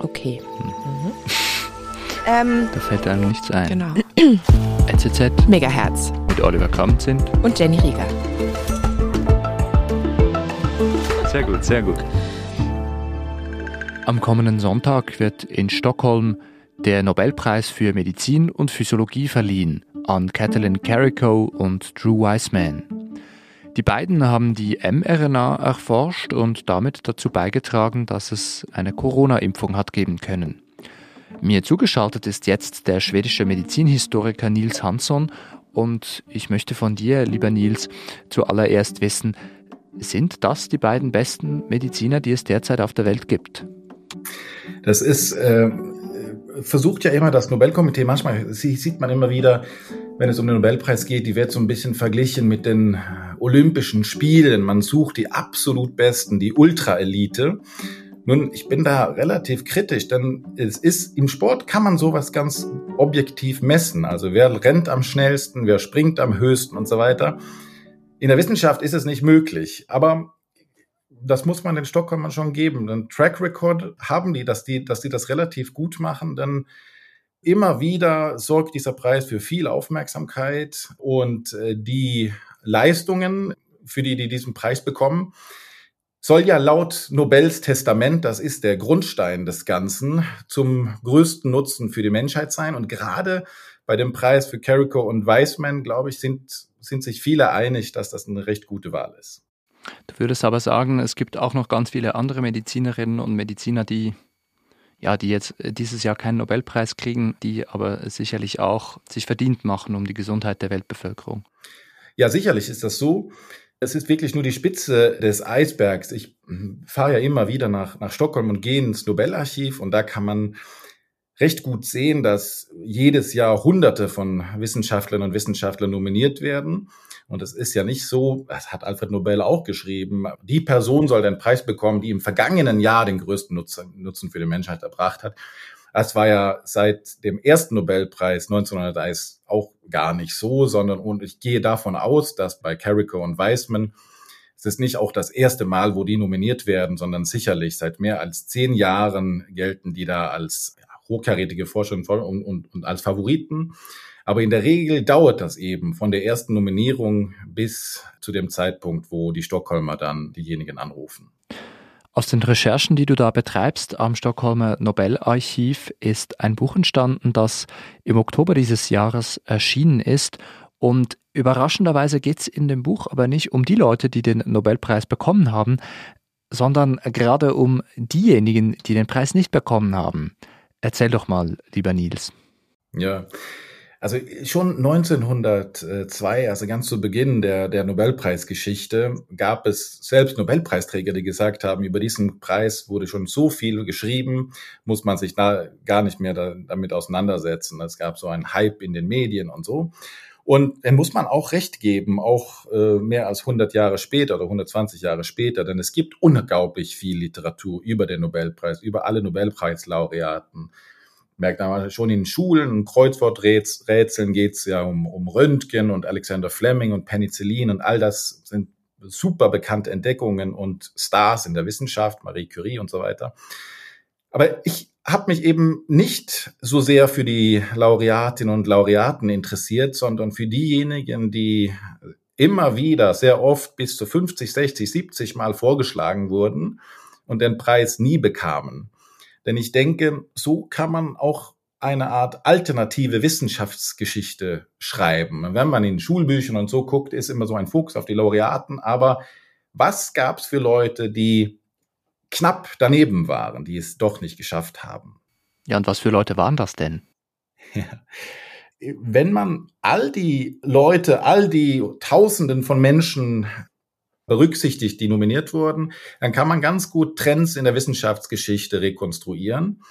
Okay. Mhm. Ähm, da fällt einem nichts ein. Genau. NZZ. Megahertz. Mit Oliver Kamp sind. Und Jenny Rieger. Sehr gut, sehr gut. Am kommenden Sonntag wird in Stockholm der Nobelpreis für Medizin und Physiologie verliehen an Kathleen Carrico und Drew Weissman. Die beiden haben die mRNA erforscht und damit dazu beigetragen, dass es eine Corona-Impfung hat geben können. Mir zugeschaltet ist jetzt der schwedische Medizinhistoriker Nils Hansson und ich möchte von dir, lieber Nils, zuallererst wissen, sind das die beiden besten Mediziner, die es derzeit auf der Welt gibt? Das ist, äh, versucht ja immer das Nobelkomitee, manchmal sieht man immer wieder, wenn es um den Nobelpreis geht, die wird so ein bisschen verglichen mit den Olympischen Spielen. Man sucht die absolut Besten, die Ultraelite. Nun, ich bin da relativ kritisch, denn es ist, im Sport kann man sowas ganz objektiv messen. Also wer rennt am schnellsten, wer springt am höchsten und so weiter. In der Wissenschaft ist es nicht möglich. Aber das muss man den Stockholmern schon geben. Den Track Record haben die, dass die, dass die das relativ gut machen, denn immer wieder sorgt dieser Preis für viel Aufmerksamkeit und äh, die Leistungen, für die die diesen Preis bekommen, soll ja laut Nobels Testament, das ist der Grundstein des Ganzen, zum größten Nutzen für die Menschheit sein. Und gerade bei dem Preis für Carrico und Weissman, glaube ich, sind, sind sich viele einig, dass das eine recht gute Wahl ist. Du würdest aber sagen, es gibt auch noch ganz viele andere Medizinerinnen und Mediziner, die ja, die jetzt dieses Jahr keinen Nobelpreis kriegen, die aber sicherlich auch sich verdient machen um die Gesundheit der Weltbevölkerung. Ja, sicherlich ist das so. Es ist wirklich nur die Spitze des Eisbergs. Ich fahre ja immer wieder nach, nach Stockholm und gehe ins Nobelarchiv und da kann man recht gut sehen, dass jedes Jahr Hunderte von Wissenschaftlern und Wissenschaftlern nominiert werden. Und es ist ja nicht so, das hat Alfred Nobel auch geschrieben, die Person soll den Preis bekommen, die im vergangenen Jahr den größten Nutzen für die Menschheit erbracht hat. Das war ja seit dem ersten Nobelpreis 1901 auch gar nicht so, sondern und ich gehe davon aus, dass bei Carrico und Weissman es ist nicht auch das erste Mal, wo die nominiert werden, sondern sicherlich seit mehr als zehn Jahren gelten die da als hochkarätige Forscher und, und, und als Favoriten. Aber in der Regel dauert das eben von der ersten Nominierung bis zu dem Zeitpunkt, wo die Stockholmer dann diejenigen anrufen. Aus den Recherchen, die du da betreibst am Stockholmer Nobelarchiv, ist ein Buch entstanden, das im Oktober dieses Jahres erschienen ist. Und überraschenderweise geht es in dem Buch aber nicht um die Leute, die den Nobelpreis bekommen haben, sondern gerade um diejenigen, die den Preis nicht bekommen haben. Erzähl doch mal, lieber Nils. Ja, also schon 1902, also ganz zu Beginn der, der Nobelpreisgeschichte, gab es selbst Nobelpreisträger, die gesagt haben, über diesen Preis wurde schon so viel geschrieben, muss man sich da gar nicht mehr da, damit auseinandersetzen. Es gab so einen Hype in den Medien und so. Und dann muss man auch recht geben, auch äh, mehr als 100 Jahre später oder 120 Jahre später, denn es gibt unglaublich viel Literatur über den Nobelpreis, über alle Nobelpreislaureaten merkt man schon in Schulen und Kreuzworträtseln geht es ja um, um Röntgen und Alexander Fleming und Penicillin und all das sind super bekannte Entdeckungen und Stars in der Wissenschaft, Marie Curie und so weiter. Aber ich habe mich eben nicht so sehr für die Laureatinnen und Laureaten interessiert, sondern für diejenigen, die immer wieder, sehr oft bis zu 50, 60, 70 Mal vorgeschlagen wurden und den Preis nie bekamen. Denn ich denke, so kann man auch eine Art alternative Wissenschaftsgeschichte schreiben. Wenn man in Schulbüchern und so guckt, ist immer so ein Fokus auf die Laureaten. Aber was gab es für Leute, die knapp daneben waren, die es doch nicht geschafft haben? Ja, und was für Leute waren das denn? Ja. Wenn man all die Leute, all die Tausenden von Menschen berücksichtigt, die nominiert wurden, dann kann man ganz gut Trends in der Wissenschaftsgeschichte rekonstruieren.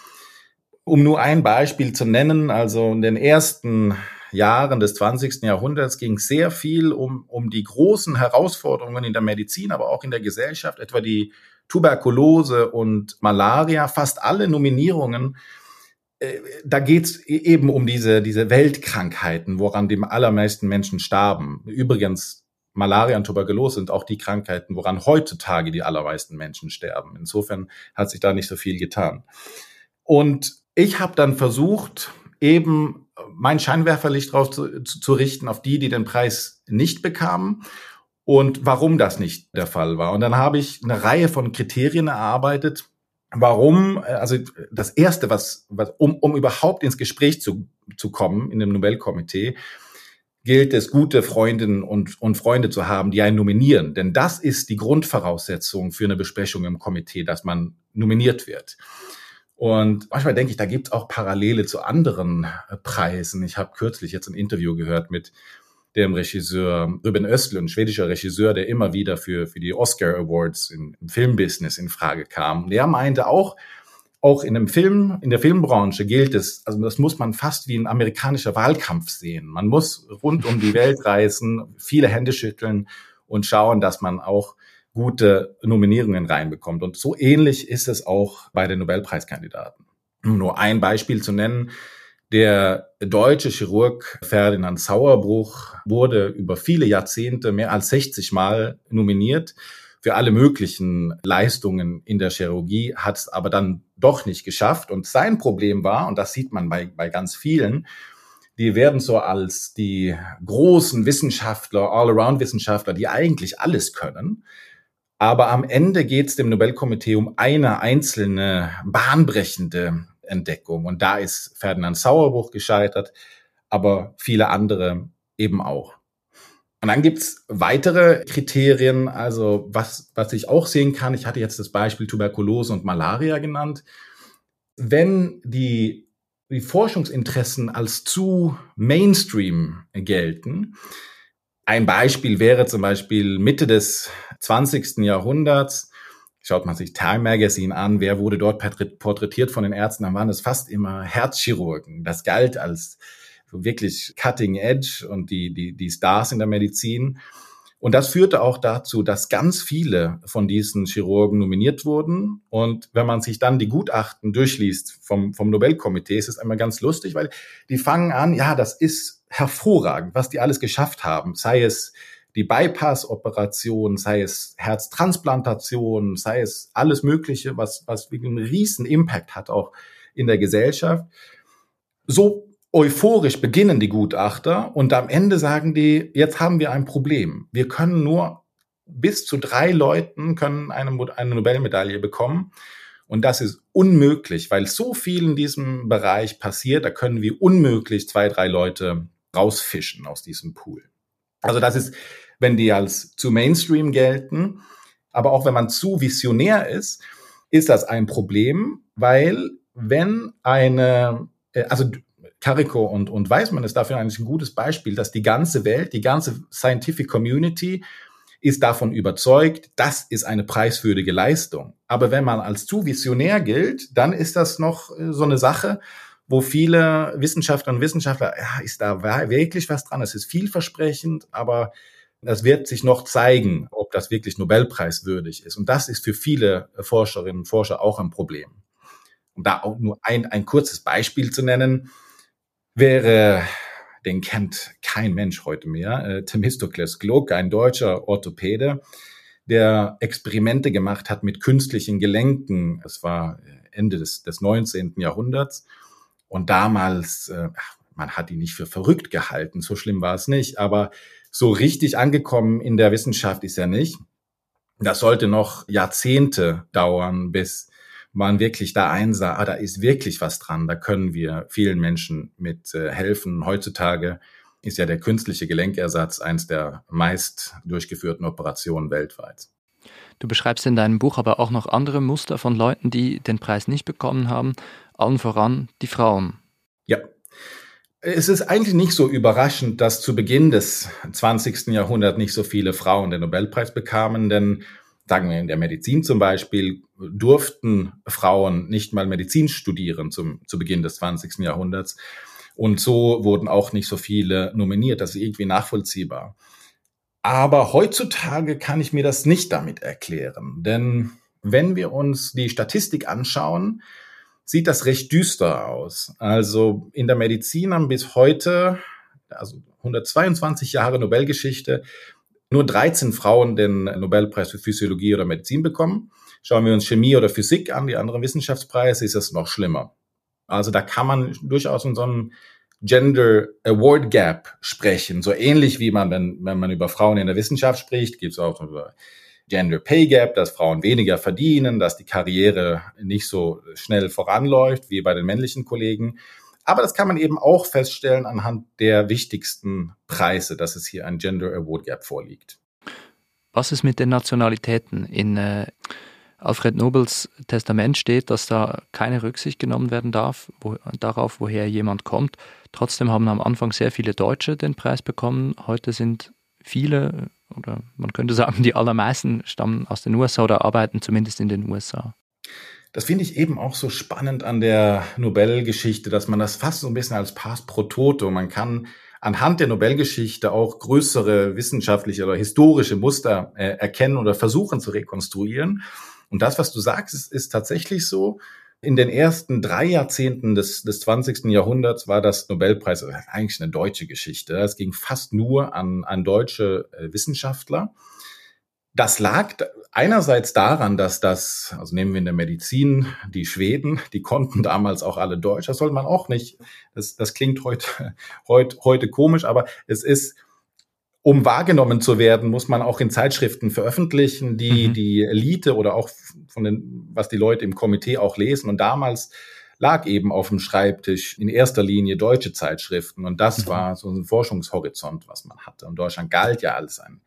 Um nur ein Beispiel zu nennen, also in den ersten Jahren des 20. Jahrhunderts ging es sehr viel um, um die großen Herausforderungen in der Medizin, aber auch in der Gesellschaft, etwa die Tuberkulose und Malaria. Fast alle Nominierungen äh, da geht's e-, eben um diese, diese Weltkrankheiten, woran die allermeisten Menschen starben. Übrigens Malaria und Tuberkulose sind auch die Krankheiten, woran heutzutage die allermeisten Menschen sterben. Insofern hat sich da nicht so viel getan. Und ich habe dann versucht, eben mein Scheinwerferlicht drauf zu, zu, zu richten auf die, die den Preis nicht bekamen und warum das nicht der Fall war. Und dann habe ich eine Reihe von Kriterien erarbeitet, warum, äh, also das erste, was, was um, um überhaupt ins Gespräch zu, zu kommen in dem Nobelkomitee, gilt es, gute Freundinnen und, und Freunde zu haben, die einen nominieren. Denn das ist die Grundvoraussetzung für eine Besprechung im Komitee, dass man nominiert wird. Und manchmal denke ich, da gibt es auch Parallele zu anderen äh, Preisen. Ich habe kürzlich jetzt ein Interview gehört mit dem Regisseur Ruben Östlund, schwedischer Regisseur, der immer wieder für, für die Oscar Awards im, im Filmbusiness in Frage kam. Der meinte auch, auch in einem Film, in der Filmbranche gilt es, also das muss man fast wie ein amerikanischer Wahlkampf sehen. Man muss rund um die Welt reisen, viele Hände schütteln und schauen, dass man auch gute Nominierungen reinbekommt. Und so ähnlich ist es auch bei den Nobelpreiskandidaten. Um nur ein Beispiel zu nennen. Der deutsche Chirurg Ferdinand Sauerbruch wurde über viele Jahrzehnte mehr als 60 Mal nominiert für alle möglichen Leistungen in der Chirurgie, hat es aber dann doch nicht geschafft. Und sein Problem war, und das sieht man bei, bei ganz vielen, die werden so als die großen Wissenschaftler, All-Around-Wissenschaftler, die eigentlich alles können. Aber am Ende geht es dem Nobelkomitee um eine einzelne bahnbrechende Entdeckung. Und da ist Ferdinand Sauerbruch gescheitert, aber viele andere eben auch. Und dann gibt's weitere Kriterien, also was, was ich auch sehen kann, ich hatte jetzt das Beispiel Tuberkulose und Malaria genannt. Wenn die, die Forschungsinteressen als zu Mainstream gelten, ein Beispiel wäre zum Beispiel Mitte des 20. Jahrhunderts. Schaut man sich Time Magazine an, wer wurde dort porträtiert von den Ärzten, dann waren es fast immer Herzchirurgen. Das galt als wirklich Cutting Edge und die, die, die Stars in der Medizin. Und das führte auch dazu, dass ganz viele von diesen Chirurgen nominiert wurden. Und wenn man sich dann die Gutachten durchliest vom, vom Nobelkomitee, ist es einmal ganz lustig, weil die fangen an, ja, das ist hervorragend, was die alles geschafft haben, sei es die Bypass-Operation, sei es Herztransplantation, sei es alles Mögliche, was, was einen riesen Impact hat auch in der Gesellschaft. So euphorisch beginnen die Gutachter und am Ende sagen die, jetzt haben wir ein Problem. Wir können nur bis zu drei Leuten können eine, eine Nobelmedaille bekommen. Und das ist unmöglich, weil so viel in diesem Bereich passiert. Da können wir unmöglich zwei, drei Leute rausfischen aus diesem Pool. Also das ist, wenn die als zu Mainstream gelten, aber auch wenn man zu visionär ist, ist das ein Problem, weil wenn eine, äh, also Carico und, und Weismann ist dafür eigentlich ein gutes Beispiel, dass die ganze Welt, die ganze Scientific Community ist davon überzeugt, das ist eine preiswürdige Leistung. Aber wenn man als zu visionär gilt, dann ist das noch äh, so eine Sache, wo viele Wissenschaftler und Wissenschaftler, ja, ist da wirklich was dran? Es ist vielversprechend, aber das wird sich noch zeigen, ob das wirklich Nobelpreiswürdig ist. Und das ist für viele Forscherinnen und Forscher auch ein Problem. Um da auch nur ein, ein kurzes Beispiel zu nennen, wäre, den kennt kein Mensch heute mehr, äh, Themistokles Gluck, ein deutscher Orthopäde, der Experimente gemacht hat mit künstlichen Gelenken. Es war Ende des, des 19. Jahrhunderts und damals, äh, man hat ihn nicht für verrückt gehalten, so schlimm war es nicht, aber so richtig angekommen in der Wissenschaft ist er nicht. Das sollte noch Jahrzehnte dauern, bis man wirklich da einsah, ah, da ist wirklich was dran, da können wir vielen Menschen mit äh, helfen. Heutzutage ist ja der künstliche Gelenkersatz eins der meist durchgeführten Operationen weltweit. Du beschreibst in deinem Buch aber auch noch andere Muster von Leuten, die den Preis nicht bekommen haben, allen voran die Frauen. Ja. Es ist eigentlich nicht so überraschend, dass zu Beginn des 20. Jahrhunderts nicht so viele Frauen den Nobelpreis bekamen, denn sagen wir in der Medizin zum Beispiel, durften Frauen nicht mal Medizin studieren zum, zu Beginn des 20. Jahrhunderts. Und so wurden auch nicht so viele nominiert. Das ist irgendwie nachvollziehbar. Aber heutzutage kann ich mir das nicht damit erklären. Denn wenn wir uns die Statistik anschauen, sieht das recht düster aus. Also in der Medizin haben bis heute, also 122 Jahre Nobelgeschichte, nur 13 Frauen den Nobelpreis für Physiologie oder Medizin bekommen. Schauen wir uns Chemie oder Physik an, die anderen Wissenschaftspreise, ist es noch schlimmer. Also da kann man durchaus in so einem Gender Award Gap sprechen. So ähnlich wie man, wenn, wenn man über Frauen in der Wissenschaft spricht, gibt es auch Gender Pay Gap, dass Frauen weniger verdienen, dass die Karriere nicht so schnell voranläuft wie bei den männlichen Kollegen. Aber das kann man eben auch feststellen anhand der wichtigsten Preise, dass es hier ein Gender Award Gap vorliegt. Was ist mit den Nationalitäten? In äh, Alfred Nobels Testament steht, dass da keine Rücksicht genommen werden darf wo, darauf, woher jemand kommt. Trotzdem haben am Anfang sehr viele Deutsche den Preis bekommen. Heute sind viele oder man könnte sagen, die allermeisten stammen aus den USA oder arbeiten zumindest in den USA. Das finde ich eben auch so spannend an der Nobelgeschichte, dass man das fast so ein bisschen als Pass pro Toto, man kann anhand der Nobelgeschichte auch größere wissenschaftliche oder historische Muster äh, erkennen oder versuchen zu rekonstruieren. Und das, was du sagst, ist, ist tatsächlich so. In den ersten drei Jahrzehnten des, des 20. Jahrhunderts war das Nobelpreis eigentlich eine deutsche Geschichte. Es ging fast nur an, an deutsche äh, Wissenschaftler. Das lag einerseits daran, dass das, also nehmen wir in der Medizin, die Schweden, die konnten damals auch alle Deutsch. Das soll man auch nicht. Das, das klingt heute, heute, heute komisch, aber es ist um wahrgenommen zu werden, muss man auch in Zeitschriften veröffentlichen, die mhm. die Elite oder auch von den, was die Leute im Komitee auch lesen. Und damals lag eben auf dem Schreibtisch in erster Linie deutsche Zeitschriften. Und das mhm. war so ein Forschungshorizont, was man hatte. Und Deutschland galt ja als ein,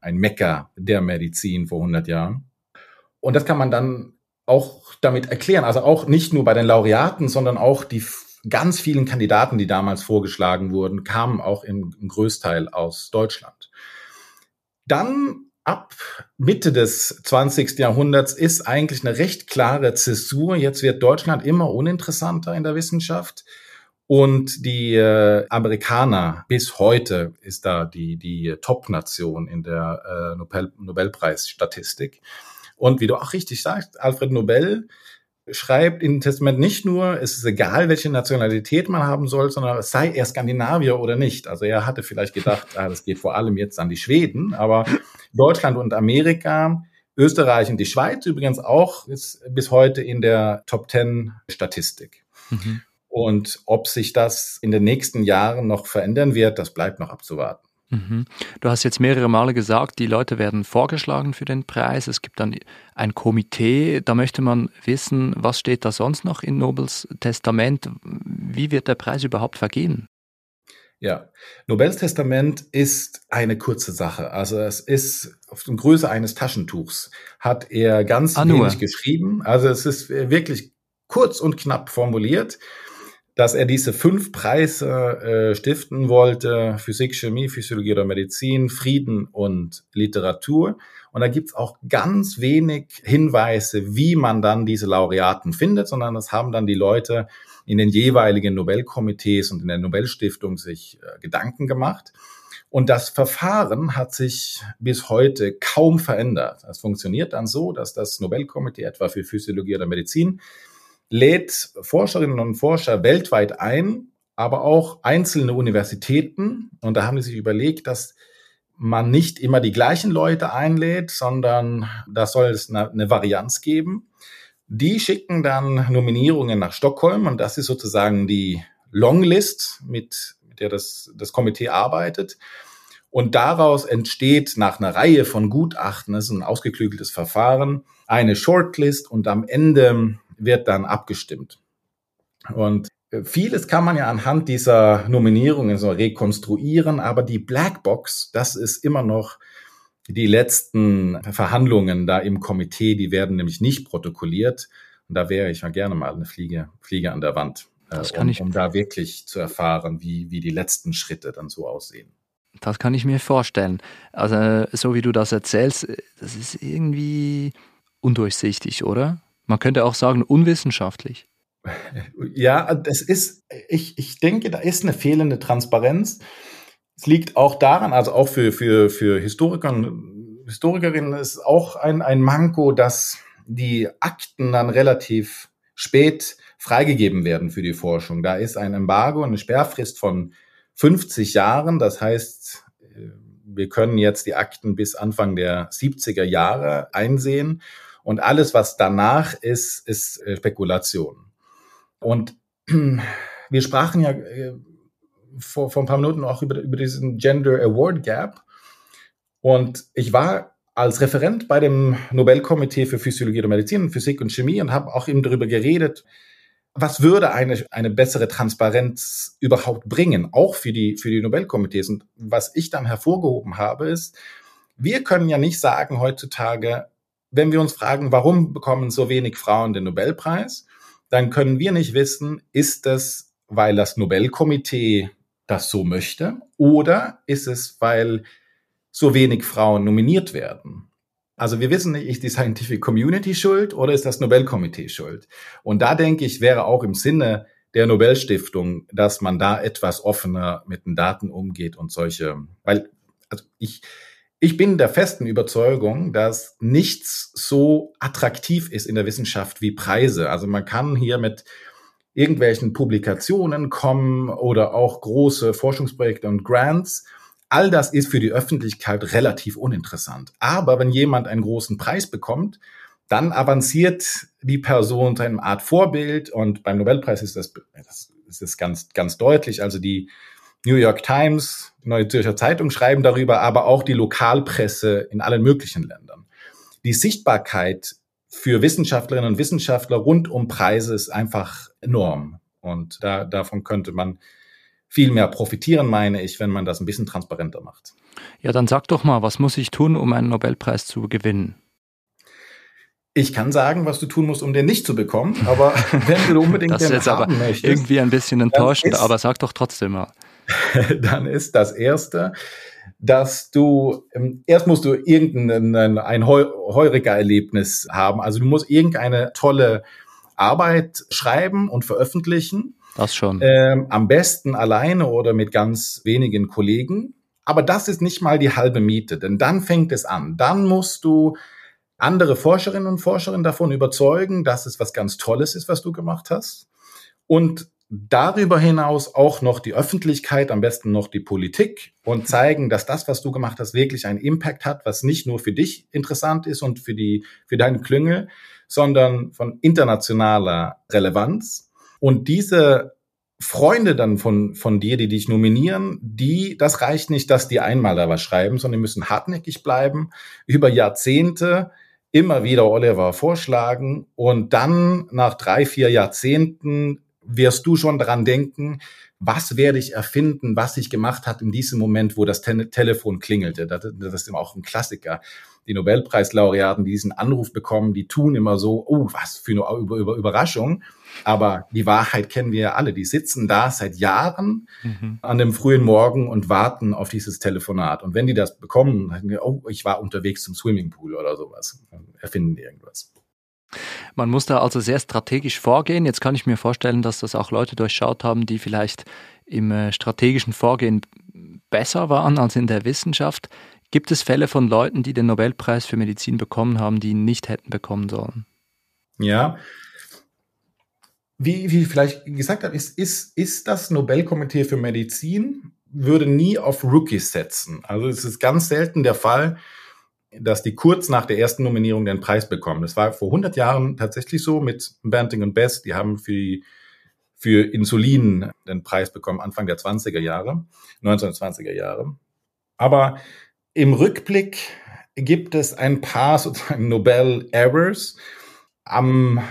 ein Mecker der Medizin vor 100 Jahren. Und das kann man dann auch damit erklären. Also auch nicht nur bei den Laureaten, sondern auch die ganz vielen Kandidaten, die damals vorgeschlagen wurden, kamen auch im, im Größteil aus Deutschland. Dann ab Mitte des 20. Jahrhunderts ist eigentlich eine recht klare Zäsur. Jetzt wird Deutschland immer uninteressanter in der Wissenschaft. Und die äh, Amerikaner bis heute ist da die, die Top-Nation in der äh, Nobel, Nobelpreisstatistik. Und wie du auch richtig sagst, Alfred Nobel schreibt in Testament nicht nur, es ist egal, welche Nationalität man haben soll, sondern es sei er Skandinavier oder nicht. Also er hatte vielleicht gedacht, ah, das geht vor allem jetzt an die Schweden, aber Deutschland und Amerika, Österreich und die Schweiz übrigens auch ist bis heute in der Top Ten Statistik. Mhm. Und ob sich das in den nächsten Jahren noch verändern wird, das bleibt noch abzuwarten. Mhm. Du hast jetzt mehrere Male gesagt, die Leute werden vorgeschlagen für den Preis. Es gibt dann ein Komitee. Da möchte man wissen, was steht da sonst noch in Nobels Testament? Wie wird der Preis überhaupt vergeben? Ja, Nobels Testament ist eine kurze Sache. Also es ist auf der Größe eines Taschentuchs. Hat er ganz ah, wenig geschrieben. Also es ist wirklich kurz und knapp formuliert dass er diese fünf Preise äh, stiften wollte, Physik, Chemie, Physiologie oder Medizin, Frieden und Literatur. Und da gibt's auch ganz wenig Hinweise, wie man dann diese Laureaten findet, sondern das haben dann die Leute in den jeweiligen Nobelkomitees und in der Nobelstiftung sich äh, Gedanken gemacht. Und das Verfahren hat sich bis heute kaum verändert. Es funktioniert dann so, dass das Nobelkomitee etwa für Physiologie oder Medizin lädt Forscherinnen und Forscher weltweit ein, aber auch einzelne Universitäten. Und da haben sie sich überlegt, dass man nicht immer die gleichen Leute einlädt, sondern da soll es eine, eine Varianz geben. Die schicken dann Nominierungen nach Stockholm und das ist sozusagen die Longlist, mit, mit der das, das Komitee arbeitet. Und daraus entsteht nach einer Reihe von Gutachten, das ist ein ausgeklügeltes Verfahren, eine Shortlist und am Ende wird dann abgestimmt. Und vieles kann man ja anhand dieser Nominierungen so rekonstruieren, aber die Blackbox, das ist immer noch die letzten Verhandlungen da im Komitee, die werden nämlich nicht protokolliert. Und da wäre ich ja gerne mal eine Fliege, Fliege an der Wand, äh, um, um da wirklich zu erfahren, wie, wie die letzten Schritte dann so aussehen. Das kann ich mir vorstellen. Also so wie du das erzählst, das ist irgendwie undurchsichtig, oder? Man könnte auch sagen, unwissenschaftlich. Ja, das ist, ich, ich denke, da ist eine fehlende Transparenz. Es liegt auch daran, also auch für, für, für Historiker und Historikerinnen ist auch ein, ein Manko, dass die Akten dann relativ spät freigegeben werden für die Forschung. Da ist ein Embargo, eine Sperrfrist von 50 Jahren. Das heißt, wir können jetzt die Akten bis Anfang der 70er Jahre einsehen. Und alles, was danach ist, ist äh, Spekulation. Und wir sprachen ja äh, vor, vor ein paar Minuten auch über, über diesen Gender Award Gap. Und ich war als Referent bei dem Nobelkomitee für Physiologie und Medizin, Physik und Chemie und habe auch eben darüber geredet, was würde eine, eine bessere Transparenz überhaupt bringen, auch für die, für die Nobelkomitees. Und was ich dann hervorgehoben habe, ist, wir können ja nicht sagen heutzutage, wenn wir uns fragen, warum bekommen so wenig Frauen den Nobelpreis, dann können wir nicht wissen, ist das, weil das Nobelkomitee das so möchte oder ist es, weil so wenig Frauen nominiert werden? Also wir wissen nicht, ist die Scientific Community schuld oder ist das Nobelkomitee schuld? Und da denke ich, wäre auch im Sinne der Nobelstiftung, dass man da etwas offener mit den Daten umgeht und solche, weil also ich, ich bin der festen Überzeugung, dass nichts so attraktiv ist in der Wissenschaft wie Preise. Also man kann hier mit irgendwelchen Publikationen kommen oder auch große Forschungsprojekte und Grants. All das ist für die Öffentlichkeit relativ uninteressant. Aber wenn jemand einen großen Preis bekommt, dann avanciert die Person zu einem Art Vorbild und beim Nobelpreis ist das, das ist das ganz, ganz deutlich. Also die New York Times, Neue Zürcher Zeitung schreiben darüber, aber auch die Lokalpresse in allen möglichen Ländern. Die Sichtbarkeit für Wissenschaftlerinnen und Wissenschaftler rund um Preise ist einfach enorm. Und da, davon könnte man viel mehr profitieren, meine ich, wenn man das ein bisschen transparenter macht. Ja, dann sag doch mal, was muss ich tun, um einen Nobelpreis zu gewinnen? Ich kann sagen, was du tun musst, um den nicht zu bekommen, aber wenn du unbedingt das den jetzt haben aber möchtest, irgendwie ein bisschen enttäuschend, aber sag doch trotzdem mal. dann ist das erste, dass du ähm, erst musst du irgendein ein Heuriger-Erlebnis haben. Also du musst irgendeine tolle Arbeit schreiben und veröffentlichen. Das schon. Ähm, am besten alleine oder mit ganz wenigen Kollegen. Aber das ist nicht mal die halbe Miete, denn dann fängt es an. Dann musst du andere Forscherinnen und Forscher davon überzeugen, dass es was ganz Tolles ist, was du gemacht hast. Und darüber hinaus auch noch die Öffentlichkeit, am besten noch die Politik und zeigen, dass das, was du gemacht hast, wirklich einen Impact hat, was nicht nur für dich interessant ist und für die, für deine Klünge, sondern von internationaler Relevanz. Und diese Freunde dann von, von dir, die dich nominieren, die, das reicht nicht, dass die einmal da was schreiben, sondern die müssen hartnäckig bleiben, über Jahrzehnte immer wieder Oliver vorschlagen und dann nach drei, vier Jahrzehnten wirst du schon daran denken, was werde ich erfinden, was ich gemacht hat in diesem Moment, wo das Te Telefon klingelte. Das, das ist immer auch ein Klassiker. Die Nobelpreislaureaten, die diesen Anruf bekommen, die tun immer so, oh, was für eine Über Über Überraschung. Aber die Wahrheit kennen wir ja alle. Die sitzen da seit Jahren mhm. an dem frühen Morgen und warten auf dieses Telefonat. Und wenn die das bekommen, dann oh, ich war unterwegs zum Swimmingpool oder sowas, dann erfinden die irgendwas. Man muss da also sehr strategisch vorgehen. Jetzt kann ich mir vorstellen, dass das auch Leute durchschaut haben, die vielleicht im äh, strategischen Vorgehen besser waren als in der Wissenschaft. Gibt es Fälle von Leuten, die den Nobelpreis für Medizin bekommen haben, die ihn nicht hätten bekommen sollen? Ja. Wie, wie ich vielleicht gesagt habe, ist, ist, ist das Nobelkomitee für Medizin würde nie auf Rookies setzen. Also es ist ganz selten der Fall, dass die kurz nach der ersten Nominierung den Preis bekommen. Das war vor 100 Jahren tatsächlich so mit Banting und Best. Die haben für, für Insulin den Preis bekommen, Anfang der 20er Jahre, 1920er Jahre. Aber im Rückblick gibt es ein paar sozusagen Nobel Errors. Am,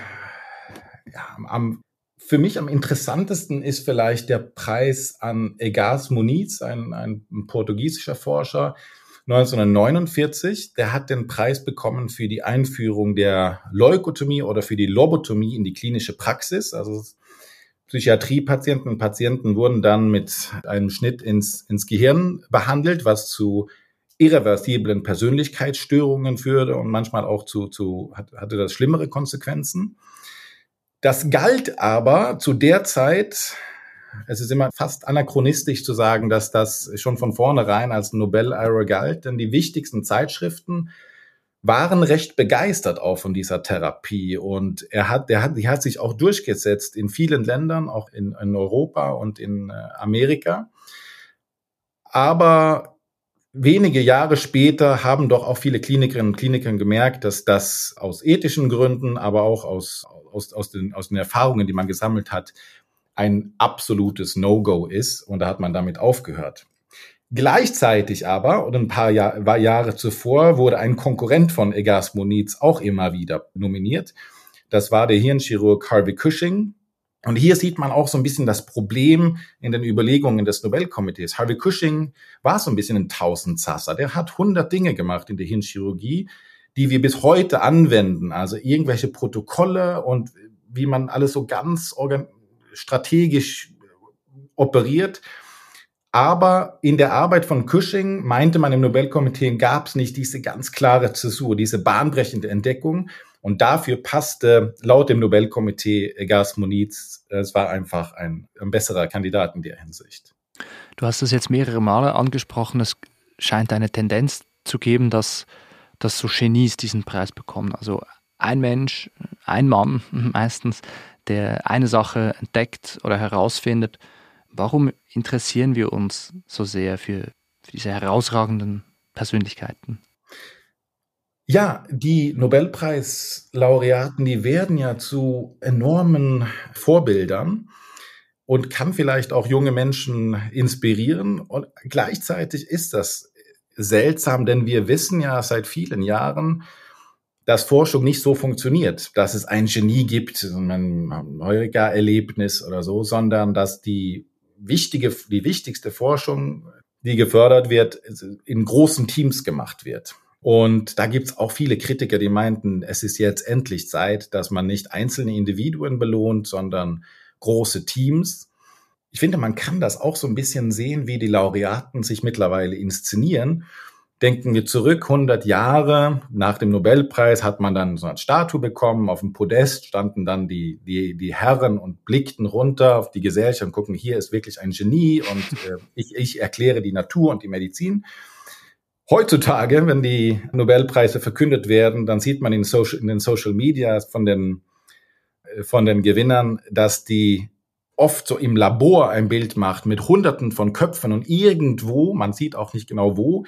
ja, am, für mich am interessantesten ist vielleicht der Preis an Egas Muniz, ein, ein portugiesischer Forscher, 1949. Der hat den Preis bekommen für die Einführung der Leukotomie oder für die Lobotomie in die klinische Praxis. Also Psychiatriepatienten und Patienten wurden dann mit einem Schnitt ins, ins Gehirn behandelt, was zu irreversiblen Persönlichkeitsstörungen führte und manchmal auch zu, zu hatte das schlimmere Konsequenzen. Das galt aber zu der Zeit es ist immer fast anachronistisch zu sagen, dass das schon von vornherein als Nobel-Era galt, denn die wichtigsten Zeitschriften waren recht begeistert auch von dieser Therapie und er hat, der hat, die hat sich auch durchgesetzt in vielen Ländern, auch in, in Europa und in äh, Amerika. Aber wenige Jahre später haben doch auch viele Klinikerinnen und Kliniker gemerkt, dass das aus ethischen Gründen, aber auch aus, aus, aus, den, aus den Erfahrungen, die man gesammelt hat, ein absolutes No-Go ist und da hat man damit aufgehört. Gleichzeitig aber, und ein paar Jahr, Jahre zuvor, wurde ein Konkurrent von Egas Moniz auch immer wieder nominiert. Das war der Hirnchirurg Harvey Cushing. Und hier sieht man auch so ein bisschen das Problem in den Überlegungen des Nobelkomitees. Harvey Cushing war so ein bisschen ein Tausendsasser. Der hat 100 Dinge gemacht in der Hirnchirurgie, die wir bis heute anwenden. Also irgendwelche Protokolle und wie man alles so ganz strategisch operiert. Aber in der Arbeit von Cushing meinte man im Nobelkomitee, gab es nicht diese ganz klare Zäsur, diese bahnbrechende Entdeckung. Und dafür passte laut dem Nobelkomitee Gas Moniz, es war einfach ein, ein besserer Kandidat in der Hinsicht. Du hast es jetzt mehrere Male angesprochen. Es scheint eine Tendenz zu geben, dass, dass so Genies diesen Preis bekommen. Also ein Mensch, ein Mann meistens, der eine Sache entdeckt oder herausfindet. Warum interessieren wir uns so sehr für, für diese herausragenden Persönlichkeiten? Ja, die Nobelpreislaureaten, die werden ja zu enormen Vorbildern und kann vielleicht auch junge Menschen inspirieren. Und gleichzeitig ist das seltsam, denn wir wissen ja seit vielen Jahren, dass Forschung nicht so funktioniert, dass es ein Genie gibt, ein Heureka-Erlebnis oder so, sondern dass die wichtige, die wichtigste Forschung, die gefördert wird, in großen Teams gemacht wird. Und da gibt's auch viele Kritiker, die meinten, es ist jetzt endlich Zeit, dass man nicht einzelne Individuen belohnt, sondern große Teams. Ich finde, man kann das auch so ein bisschen sehen, wie die Laureaten sich mittlerweile inszenieren. Denken wir zurück, 100 Jahre nach dem Nobelpreis hat man dann so eine Statue bekommen. Auf dem Podest standen dann die, die, die Herren und blickten runter auf die Gesellschaft und gucken, hier ist wirklich ein Genie und äh, ich, ich erkläre die Natur und die Medizin. Heutzutage, wenn die Nobelpreise verkündet werden, dann sieht man in, Social, in den Social Media von den, äh, von den Gewinnern, dass die oft so im Labor ein Bild macht mit Hunderten von Köpfen und irgendwo, man sieht auch nicht genau wo,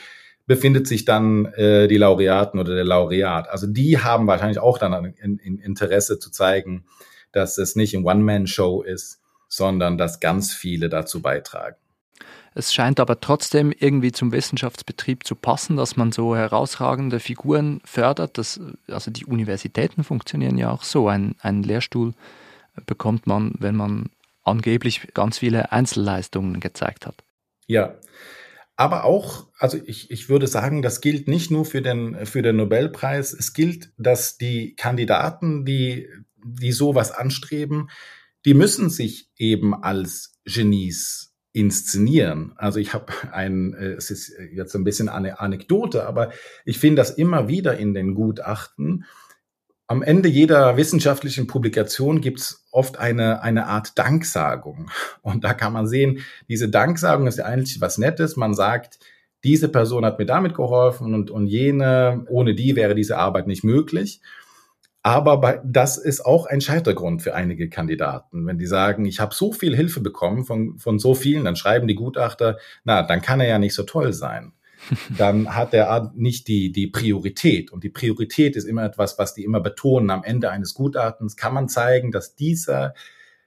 befindet sich dann äh, die Laureaten oder der Laureat. Also die haben wahrscheinlich auch dann ein, ein Interesse zu zeigen, dass es nicht ein One-Man-Show ist, sondern dass ganz viele dazu beitragen. Es scheint aber trotzdem irgendwie zum Wissenschaftsbetrieb zu passen, dass man so herausragende Figuren fördert. Das, also die Universitäten funktionieren ja auch so. Ein, einen Lehrstuhl bekommt man, wenn man angeblich ganz viele Einzelleistungen gezeigt hat. Ja, aber auch, also ich, ich würde sagen, das gilt nicht nur für den, für den Nobelpreis. Es gilt, dass die Kandidaten, die, die sowas anstreben, die müssen sich eben als Genies inszenieren. Also ich habe ein, äh, es ist jetzt ein bisschen eine Anekdote, aber ich finde das immer wieder in den Gutachten, am Ende jeder wissenschaftlichen Publikation gibt es oft eine, eine Art Danksagung. Und da kann man sehen, diese Danksagung ist ja eigentlich was Nettes. Man sagt, diese Person hat mir damit geholfen und, und jene, ohne die wäre diese Arbeit nicht möglich. Aber bei, das ist auch ein Scheitergrund für einige Kandidaten. Wenn die sagen, ich habe so viel Hilfe bekommen von, von so vielen, dann schreiben die Gutachter, na, dann kann er ja nicht so toll sein dann hat er nicht die, die Priorität. Und die Priorität ist immer etwas, was die immer betonen. Am Ende eines Gutachtens kann man zeigen, dass dieser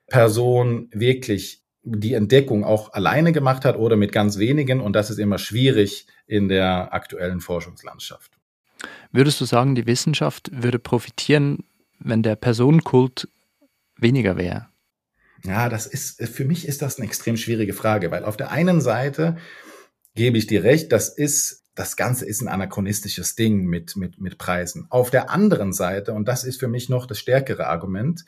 Person wirklich die Entdeckung auch alleine gemacht hat oder mit ganz wenigen. Und das ist immer schwierig in der aktuellen Forschungslandschaft. Würdest du sagen, die Wissenschaft würde profitieren, wenn der Personenkult weniger wäre? Ja, das ist, für mich ist das eine extrem schwierige Frage, weil auf der einen Seite gebe ich dir recht, das ist, das Ganze ist ein anachronistisches Ding mit, mit, mit Preisen. Auf der anderen Seite, und das ist für mich noch das stärkere Argument,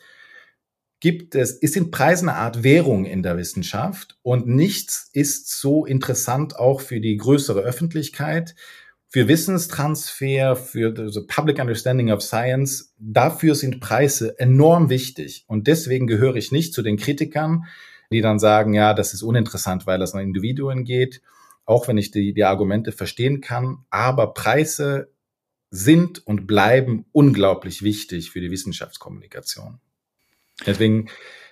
gibt es, ist in Preisen eine Art Währung in der Wissenschaft und nichts ist so interessant auch für die größere Öffentlichkeit, für Wissenstransfer, für the Public Understanding of Science. Dafür sind Preise enorm wichtig. Und deswegen gehöre ich nicht zu den Kritikern, die dann sagen, ja, das ist uninteressant, weil es an Individuen geht auch wenn ich die, die Argumente verstehen kann. Aber Preise sind und bleiben unglaublich wichtig für die Wissenschaftskommunikation. Deswegen,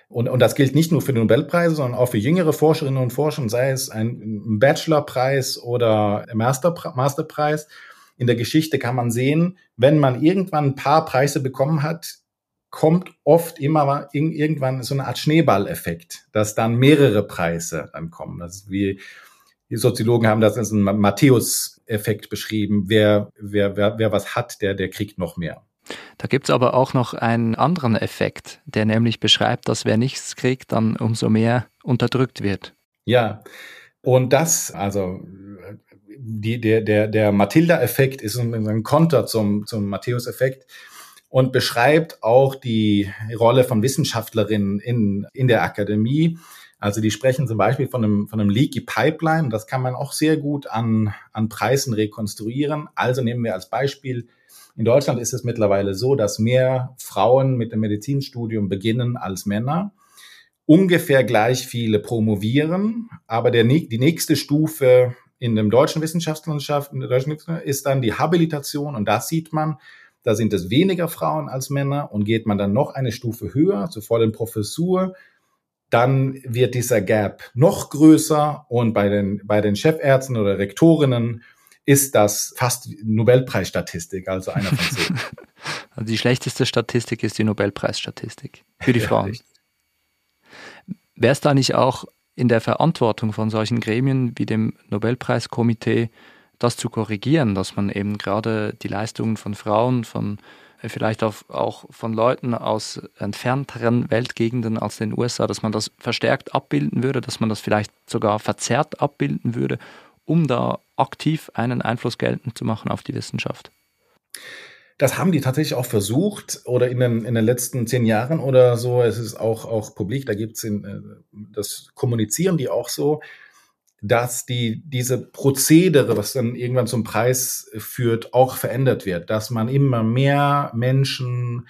und, und das gilt nicht nur für die Nobelpreise, sondern auch für jüngere Forscherinnen und Forscher, sei es ein Bachelorpreis oder Master, Masterpreis. In der Geschichte kann man sehen, wenn man irgendwann ein paar Preise bekommen hat, kommt oft immer irgendwann so eine Art Schneeballeffekt, dass dann mehrere Preise dann kommen. Das ist wie die Soziologen haben das als einen Matthäus-Effekt beschrieben. Wer, wer, wer, wer was hat, der, der kriegt noch mehr. Da gibt es aber auch noch einen anderen Effekt, der nämlich beschreibt, dass wer nichts kriegt, dann umso mehr unterdrückt wird. Ja, und das, also die, der, der, der Matilda-Effekt ist ein Konter zum, zum Matthäus-Effekt und beschreibt auch die Rolle von Wissenschaftlerinnen in, in der Akademie. Also die sprechen zum Beispiel von einem, von einem Leaky Pipeline. Das kann man auch sehr gut an, an Preisen rekonstruieren. Also nehmen wir als Beispiel in Deutschland ist es mittlerweile so, dass mehr Frauen mit dem Medizinstudium beginnen als Männer. Ungefähr gleich viele promovieren, aber der, die nächste Stufe in dem deutschen Wissenschaftslandschaft in der deutschen ist dann die Habilitation und da sieht man, da sind es weniger Frauen als Männer und geht man dann noch eine Stufe höher zur vollen Professur, dann wird dieser Gap noch größer und bei den, bei den Chefärzten oder Rektorinnen ist das fast Nobelpreisstatistik, also einer von zehn. Also die schlechteste Statistik ist die Nobelpreisstatistik für die Frauen. Wäre es da nicht auch in der Verantwortung von solchen Gremien wie dem Nobelpreiskomitee, das zu korrigieren, dass man eben gerade die Leistungen von Frauen, von vielleicht auch, auch von Leuten aus entfernteren Weltgegenden als den USA, dass man das verstärkt abbilden würde, dass man das vielleicht sogar verzerrt abbilden würde, um da aktiv einen Einfluss geltend zu machen auf die Wissenschaft? Das haben die tatsächlich auch versucht oder in den, in den letzten zehn Jahren oder so. Es ist auch, auch publik, da gibt es äh, das kommunizieren die auch so, dass die, diese Prozedere, was dann irgendwann zum Preis führt, auch verändert wird, dass man immer mehr Menschen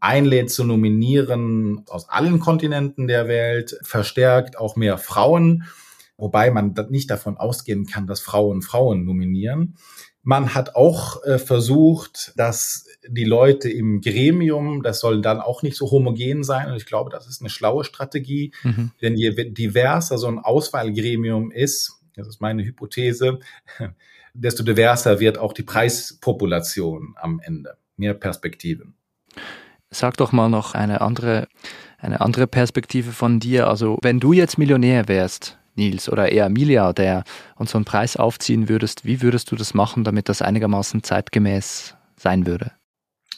einlädt zu nominieren aus allen Kontinenten der Welt, verstärkt auch mehr Frauen wobei man nicht davon ausgehen kann, dass Frauen Frauen nominieren. Man hat auch äh, versucht, dass die Leute im Gremium, das soll dann auch nicht so homogen sein. Und ich glaube, das ist eine schlaue Strategie. Mhm. Denn je diverser so ein Auswahlgremium ist, das ist meine Hypothese, desto diverser wird auch die Preispopulation am Ende. Mehr Perspektiven. Sag doch mal noch eine andere, eine andere Perspektive von dir. Also, wenn du jetzt Millionär wärst, Nils, oder eher Milliardär und so einen Preis aufziehen würdest, wie würdest du das machen, damit das einigermaßen zeitgemäß sein würde?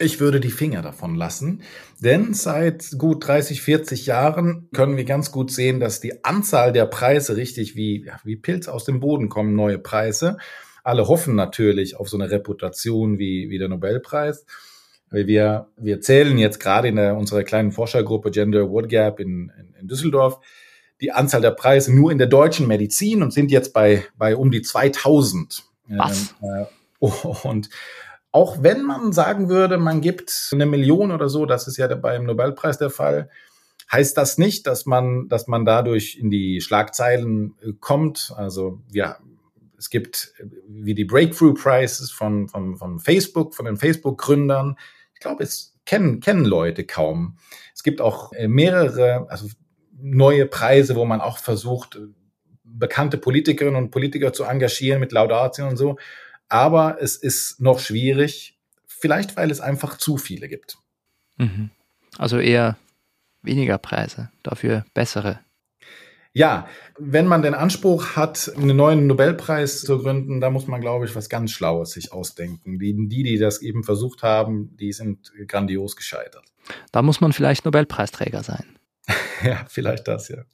Ich würde die Finger davon lassen, denn seit gut 30, 40 Jahren können wir ganz gut sehen, dass die Anzahl der Preise richtig wie, wie Pilz aus dem Boden kommen, neue Preise. Alle hoffen natürlich auf so eine Reputation wie, wie der Nobelpreis. Wir, wir zählen jetzt gerade in der, unserer kleinen Forschergruppe Gender Award Gap in, in, in Düsseldorf die Anzahl der Preise nur in der deutschen Medizin und sind jetzt bei, bei um die 2000. Was? Ähm, äh, und auch wenn man sagen würde, man gibt eine Million oder so, das ist ja beim Nobelpreis der Fall, heißt das nicht, dass man, dass man dadurch in die Schlagzeilen äh, kommt. Also ja, es gibt wie die Breakthrough Prizes von, von, von Facebook, von den Facebook-Gründern. Ich glaube, es kennen, kennen Leute kaum. Es gibt auch äh, mehrere, also neue Preise, wo man auch versucht, bekannte Politikerinnen und Politiker zu engagieren mit Laudatien und so. Aber es ist noch schwierig, vielleicht weil es einfach zu viele gibt. Mhm. Also eher weniger Preise, dafür bessere. Ja, wenn man den Anspruch hat, einen neuen Nobelpreis zu gründen, da muss man, glaube ich, was ganz Schlaues sich ausdenken. Die, die, die das eben versucht haben, die sind grandios gescheitert. Da muss man vielleicht Nobelpreisträger sein. ja, vielleicht das, ja.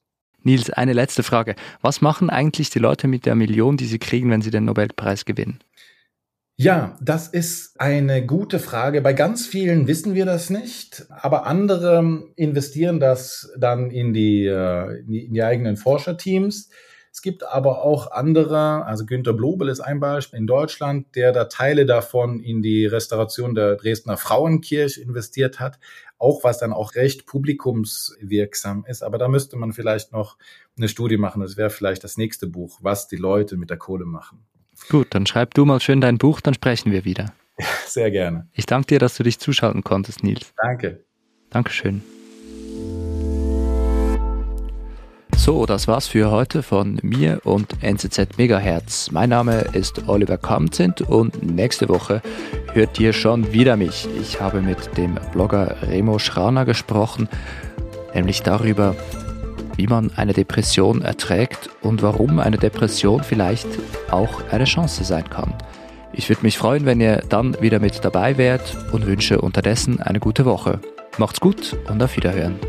Nils, eine letzte Frage. Was machen eigentlich die Leute mit der Million, die sie kriegen, wenn sie den Nobelpreis gewinnen? Ja, das ist eine gute Frage. Bei ganz vielen wissen wir das nicht, aber andere investieren das dann in die, äh, in die eigenen Forscherteams. Es gibt aber auch andere, also Günter Blobel ist ein Beispiel in Deutschland, der da Teile davon in die Restauration der Dresdner Frauenkirche investiert hat, auch was dann auch recht publikumswirksam ist. Aber da müsste man vielleicht noch eine Studie machen. Das wäre vielleicht das nächste Buch, was die Leute mit der Kohle machen. Gut, dann schreib du mal schön dein Buch, dann sprechen wir wieder. Sehr gerne. Ich danke dir, dass du dich zuschalten konntest, Nils. Danke. Dankeschön. So, das war's für heute von mir und NZZ Megahertz. Mein Name ist Oliver Kamzint und nächste Woche hört ihr schon wieder mich. Ich habe mit dem Blogger Remo Schraner gesprochen, nämlich darüber, wie man eine Depression erträgt und warum eine Depression vielleicht auch eine Chance sein kann. Ich würde mich freuen, wenn ihr dann wieder mit dabei wärt und wünsche unterdessen eine gute Woche. Macht's gut und auf Wiederhören.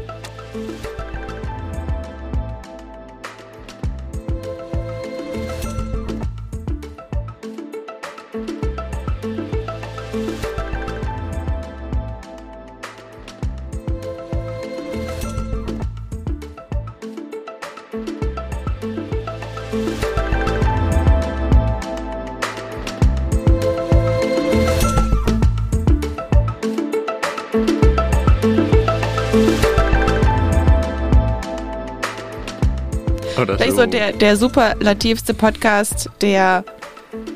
Der, der superlativste Podcast, der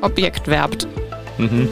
Objekt werbt. Mhm.